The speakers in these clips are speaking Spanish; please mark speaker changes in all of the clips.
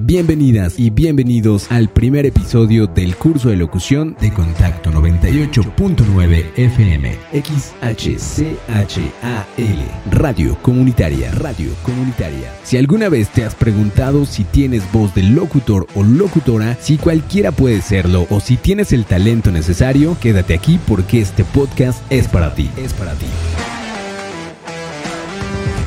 Speaker 1: Bienvenidas y bienvenidos al primer episodio del curso de locución de Contacto 98.9 FM XHCHAL Radio Comunitaria Radio Comunitaria. Si alguna vez te has preguntado si tienes voz de locutor o locutora, si cualquiera puede serlo o si tienes el talento necesario, quédate aquí porque este podcast es para ti. Es para ti.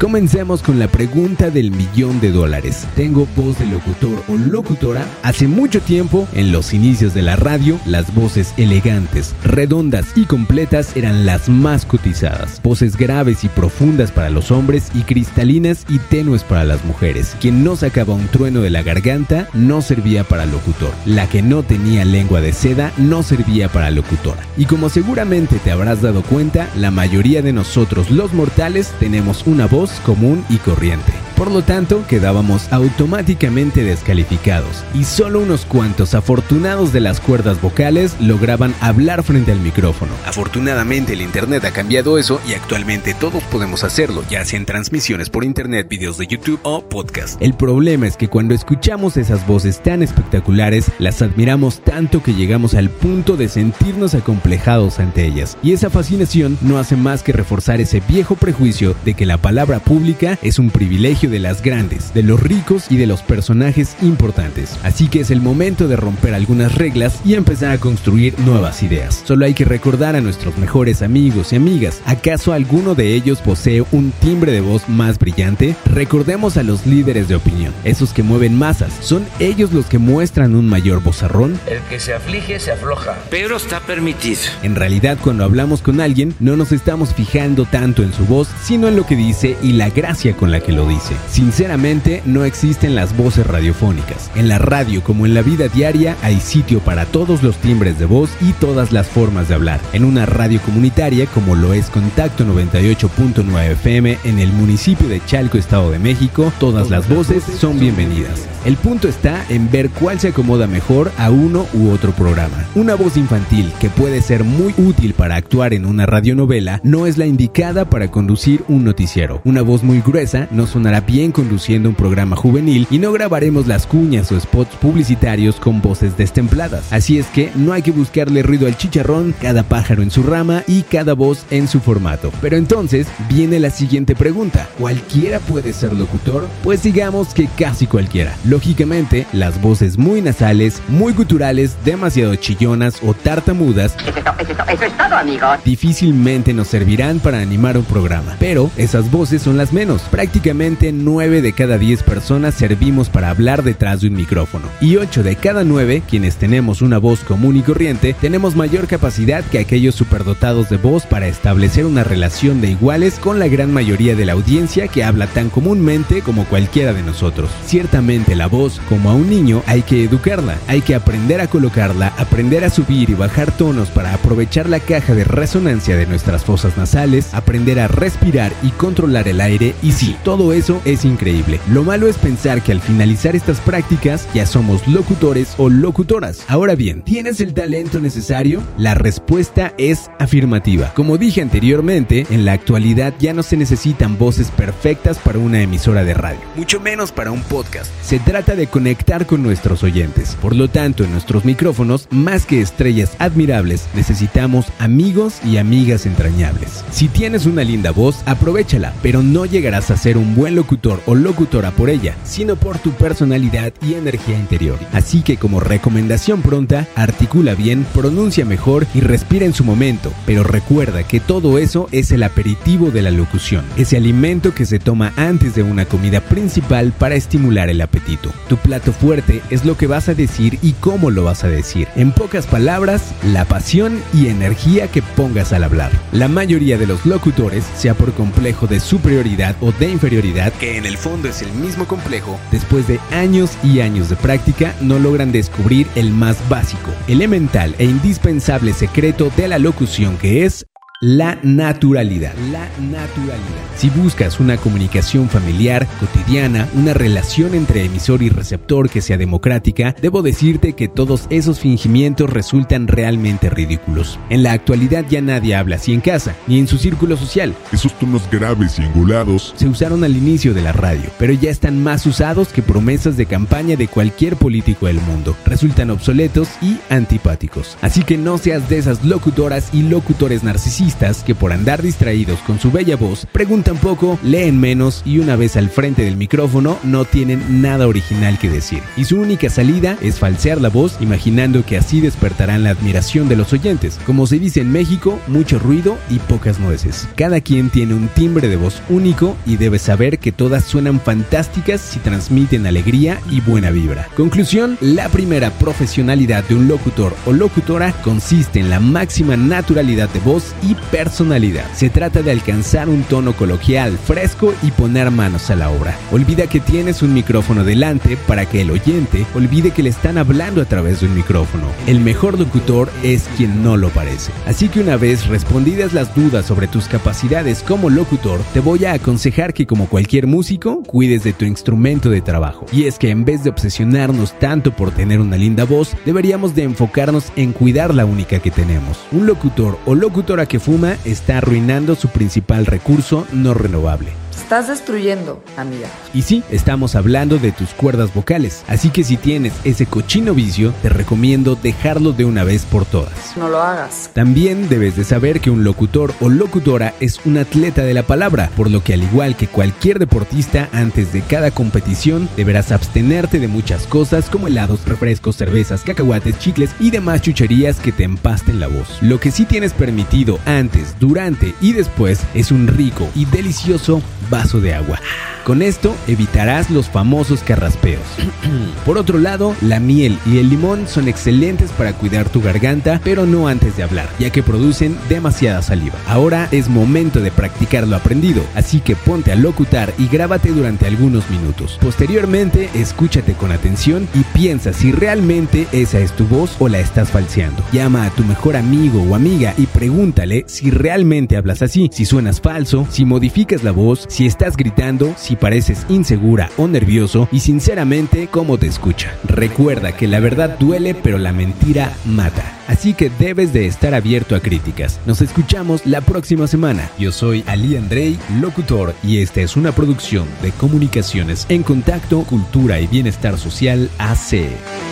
Speaker 1: Comencemos con la pregunta del millón de dólares. ¿Tengo voz de locutor o locutora? Hace mucho tiempo, en los inicios de la radio, las voces elegantes, redondas y completas eran las más cotizadas. Voces graves y profundas para los hombres y cristalinas y tenues para las mujeres. Quien no sacaba un trueno de la garganta no servía para locutor. La que no tenía lengua de seda no servía para locutora. Y como seguramente te habrás dado cuenta, la mayoría de nosotros los mortales tenemos una voz común y corriente. Por lo tanto, quedábamos automáticamente descalificados y solo unos cuantos afortunados de las cuerdas vocales lograban hablar frente al micrófono. Afortunadamente el Internet ha cambiado eso y actualmente todos podemos hacerlo, ya sea en transmisiones por Internet, videos de YouTube o podcast. El problema es que cuando escuchamos esas voces tan espectaculares, las admiramos tanto que llegamos al punto de sentirnos acomplejados ante ellas. Y esa fascinación no hace más que reforzar ese viejo prejuicio de que la palabra pública es un privilegio de las grandes, de los ricos y de los personajes importantes. Así que es el momento de romper algunas reglas y empezar a construir nuevas ideas. Solo hay que recordar a nuestros mejores amigos y amigas. ¿Acaso alguno de ellos posee un timbre de voz más brillante? Recordemos a los líderes de opinión, esos que mueven masas. ¿Son ellos los que muestran un mayor vozarrón?
Speaker 2: El que se aflige se afloja, pero está permitido.
Speaker 1: En realidad, cuando hablamos con alguien, no nos estamos fijando tanto en su voz, sino en lo que dice y la gracia con la que lo dice. Sinceramente, no existen las voces radiofónicas. En la radio como en la vida diaria hay sitio para todos los timbres de voz y todas las formas de hablar. En una radio comunitaria como lo es Contacto 98.9 FM en el municipio de Chalco, Estado de México, todas las voces son bienvenidas. El punto está en ver cuál se acomoda mejor a uno u otro programa. Una voz infantil que puede ser muy útil para actuar en una radionovela no es la indicada para conducir un noticiero. Una voz muy gruesa no sonará bien conduciendo un programa juvenil y no grabaremos las cuñas o spots publicitarios con voces destempladas. Así es que no hay que buscarle ruido al chicharrón, cada pájaro en su rama y cada voz en su formato. Pero entonces viene la siguiente pregunta. ¿Cualquiera puede ser locutor? Pues digamos que casi cualquiera. Lógicamente, las voces muy nasales, muy guturales, demasiado chillonas o tartamudas
Speaker 3: Eso es, eso todo, amigos.
Speaker 1: difícilmente nos servirán para animar un programa. Pero esas voces son las menos. Prácticamente 9 de cada 10 personas servimos para hablar detrás de un micrófono. Y 8 de cada 9, quienes tenemos una voz común y corriente, tenemos mayor capacidad que aquellos superdotados de voz para establecer una relación de iguales con la gran mayoría de la audiencia que habla tan comúnmente como cualquiera de nosotros. Ciertamente la voz, como a un niño, hay que educarla, hay que aprender a colocarla, aprender a subir y bajar tonos para aprovechar la caja de resonancia de nuestras fosas nasales, aprender a respirar y controlar el aire y sí, todo eso es increíble. Lo malo es pensar que al finalizar estas prácticas ya somos locutores o locutoras. Ahora bien, ¿tienes el talento necesario? La respuesta es afirmativa. Como dije anteriormente, en la actualidad ya no se necesitan voces perfectas para una emisora de radio, mucho menos para un podcast. Trata de conectar con nuestros oyentes. Por lo tanto, en nuestros micrófonos, más que estrellas admirables, necesitamos amigos y amigas entrañables. Si tienes una linda voz, aprovechala, pero no llegarás a ser un buen locutor o locutora por ella, sino por tu personalidad y energía interior. Así que como recomendación pronta, articula bien, pronuncia mejor y respira en su momento, pero recuerda que todo eso es el aperitivo de la locución, ese alimento que se toma antes de una comida principal para estimular el apetito. Tu plato fuerte es lo que vas a decir y cómo lo vas a decir. En pocas palabras, la pasión y energía que pongas al hablar. La mayoría de los locutores, sea por complejo de superioridad o de inferioridad, que en el fondo es el mismo complejo, después de años y años de práctica, no logran descubrir el más básico, elemental e indispensable secreto de la locución que es La naturalidad. La naturalidad. Si buscas una comunicación familiar, cotidiana, una relación entre emisor y receptor que sea democrática, debo decirte que todos esos fingimientos resultan realmente ridículos. En la actualidad ya nadie habla así en casa, ni en su círculo social.
Speaker 4: Esos tonos graves y angulados
Speaker 1: se usaron al inicio de la radio, pero ya están más usados que promesas de campaña de cualquier político del mundo. Resultan obsoletos y antipáticos. Así que no seas de esas locutoras y locutores narcisistas que por andar distraídos con su bella voz preguntan poco, leen menos y una vez al frente del micrófono no tienen nada original que decir. Y su única salida es falsear la voz imaginando que así despertarán la admiración de los oyentes. Como se dice en México, mucho ruido y pocas nueces. Cada quien tiene un timbre de voz único y debe saber que todas suenan fantásticas si transmiten alegría y buena vibra. Conclusión, la primera profesionalidad de un locutor o locutora consiste en la máxima naturalidad de voz y personalidad. Se trata de alcanzar un tono coloquial, fresco y poner manos a la obra. Olvida que tienes un micrófono delante para que el oyente olvide que le están hablando a través de un micrófono. El mejor locutor es quien no lo parece. Así que una vez respondidas las dudas sobre tus capacidades como locutor, te voy a aconsejar que como cualquier músico, cuides de tu instrumento de trabajo. Y es que en vez de obsesionarnos tanto por tener una linda voz, deberíamos de enfocarnos en cuidar la única que tenemos. Un locutor o locutora que está arruinando su principal recurso no renovable
Speaker 5: estás destruyendo, amiga.
Speaker 1: Y sí, estamos hablando de tus cuerdas vocales, así que si tienes ese cochino vicio, te recomiendo dejarlo de una vez por todas.
Speaker 5: No lo hagas.
Speaker 1: También debes de saber que un locutor o locutora es un atleta de la palabra, por lo que al igual que cualquier deportista, antes de cada competición deberás abstenerte de muchas cosas como helados, refrescos, cervezas, cacahuates, chicles y demás chucherías que te empasten la voz. Lo que sí tienes permitido antes, durante y después es un rico y delicioso vaso de agua. Con esto evitarás los famosos carraspeos. Por otro lado, la miel y el limón son excelentes para cuidar tu garganta, pero no antes de hablar, ya que producen demasiada saliva. Ahora es momento de practicar lo aprendido, así que ponte a locutar y grábate durante algunos minutos. Posteriormente, escúchate con atención y piensa si realmente esa es tu voz o la estás falseando. Llama a tu mejor amigo o amiga y pregúntale si realmente hablas así, si suenas falso, si modificas la voz, si estás gritando, si pareces insegura o nervioso y sinceramente cómo te escucha. Recuerda que la verdad duele pero la mentira mata. Así que debes de estar abierto a críticas. Nos escuchamos la próxima semana. Yo soy Ali Andrei, locutor, y esta es una producción de Comunicaciones en Contacto, Cultura y Bienestar Social AC.